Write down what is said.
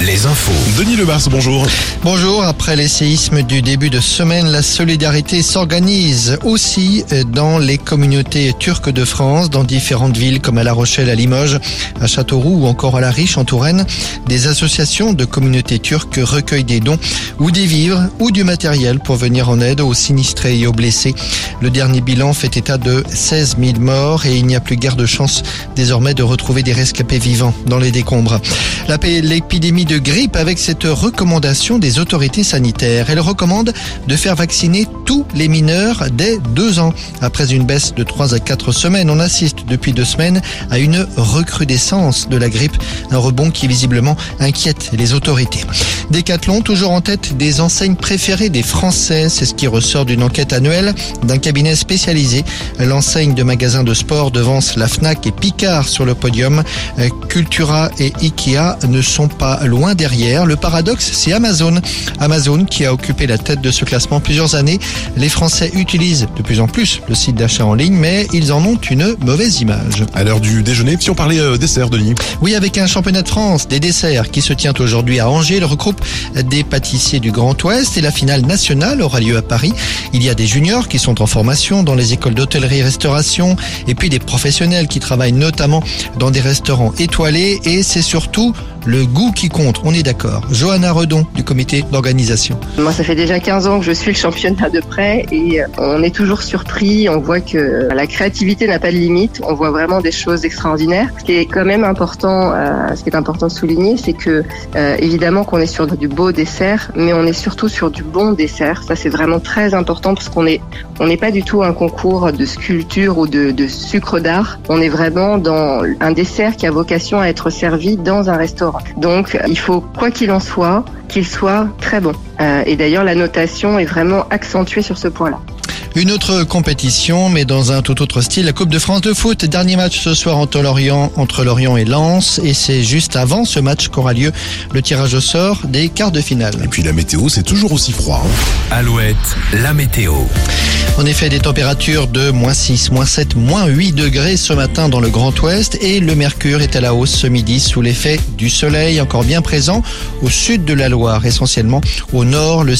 Les infos. Denis Lebars, bonjour. Bonjour, après les séismes du début de semaine, la solidarité s'organise aussi dans les communautés turques de France, dans différentes villes comme à La Rochelle, à Limoges, à Châteauroux ou encore à La Riche en Touraine. Des associations de communautés turques recueillent des dons ou des vivres ou du matériel pour venir en aide aux sinistrés et aux blessés. Le dernier bilan fait état de 16 000 morts et il n'y a plus guère de chance désormais de retrouver des rescapés vivants dans les décombres. L'épidémie de grippe avec cette recommandation des autorités sanitaires. Elle recommande de faire vacciner tous les mineurs dès deux ans. Après une baisse de 3 à 4 semaines, on assiste depuis deux semaines à une recrudescence de la grippe, un rebond qui visiblement inquiète les autorités. Decathlon toujours en tête des enseignes préférées des Français, c'est ce qui ressort d'une enquête annuelle d'un cabinet spécialisé. L'enseigne de magasins de sport devance la Fnac et Picard sur le podium. Cultura et Ikea ne sont pas loin derrière. Le paradoxe, c'est Amazon. Amazon qui a occupé la tête de ce classement plusieurs années. Les Français utilisent de plus en plus le site d'achat en ligne, mais ils en ont une mauvaise image. À l'heure du déjeuner, si on parlait euh, dessert, Denis. Oui, avec un championnat de France des desserts qui se tient aujourd'hui à Angers, il regroupe des pâtissiers du Grand Ouest et la finale nationale aura lieu à Paris. Il y a des juniors qui sont en formation dans les écoles d'hôtellerie-restauration et puis des professionnels qui travaillent notamment dans des restaurants étoilés et c'est surtout le goût qui compte, on est d'accord. Johanna Redon du comité d'organisation. Moi, ça fait déjà 15 ans que je suis le championnat de près et on est toujours surpris. On voit que la créativité n'a pas de limite. On voit vraiment des choses extraordinaires. Ce qui est quand même important, euh, ce qui est important de souligner, c'est que euh, évidemment qu'on est sur du beau dessert, mais on est surtout sur du bon dessert. Ça, c'est vraiment très important parce qu'on est, on n'est pas du tout un concours de sculpture ou de, de sucre d'art. On est vraiment dans un dessert qui a vocation à être servi dans un restaurant. Donc il faut, quoi qu'il en soit, qu'il soit très bon. Euh, et d'ailleurs, la notation est vraiment accentuée sur ce point-là. Une autre compétition, mais dans un tout autre style, la Coupe de France de foot. Dernier match ce soir entre Lorient, entre Lorient et Lens. Et c'est juste avant ce match qu'aura lieu le tirage au sort des quarts de finale. Et puis la météo, c'est toujours aussi froid. hein. Alouette, la météo. En effet, des températures de moins 6, moins 7, moins 8 degrés ce matin dans le Grand Ouest et le mercure est à la hausse ce midi sous l'effet du soleil encore bien présent au sud de la Loire, essentiellement au nord. Le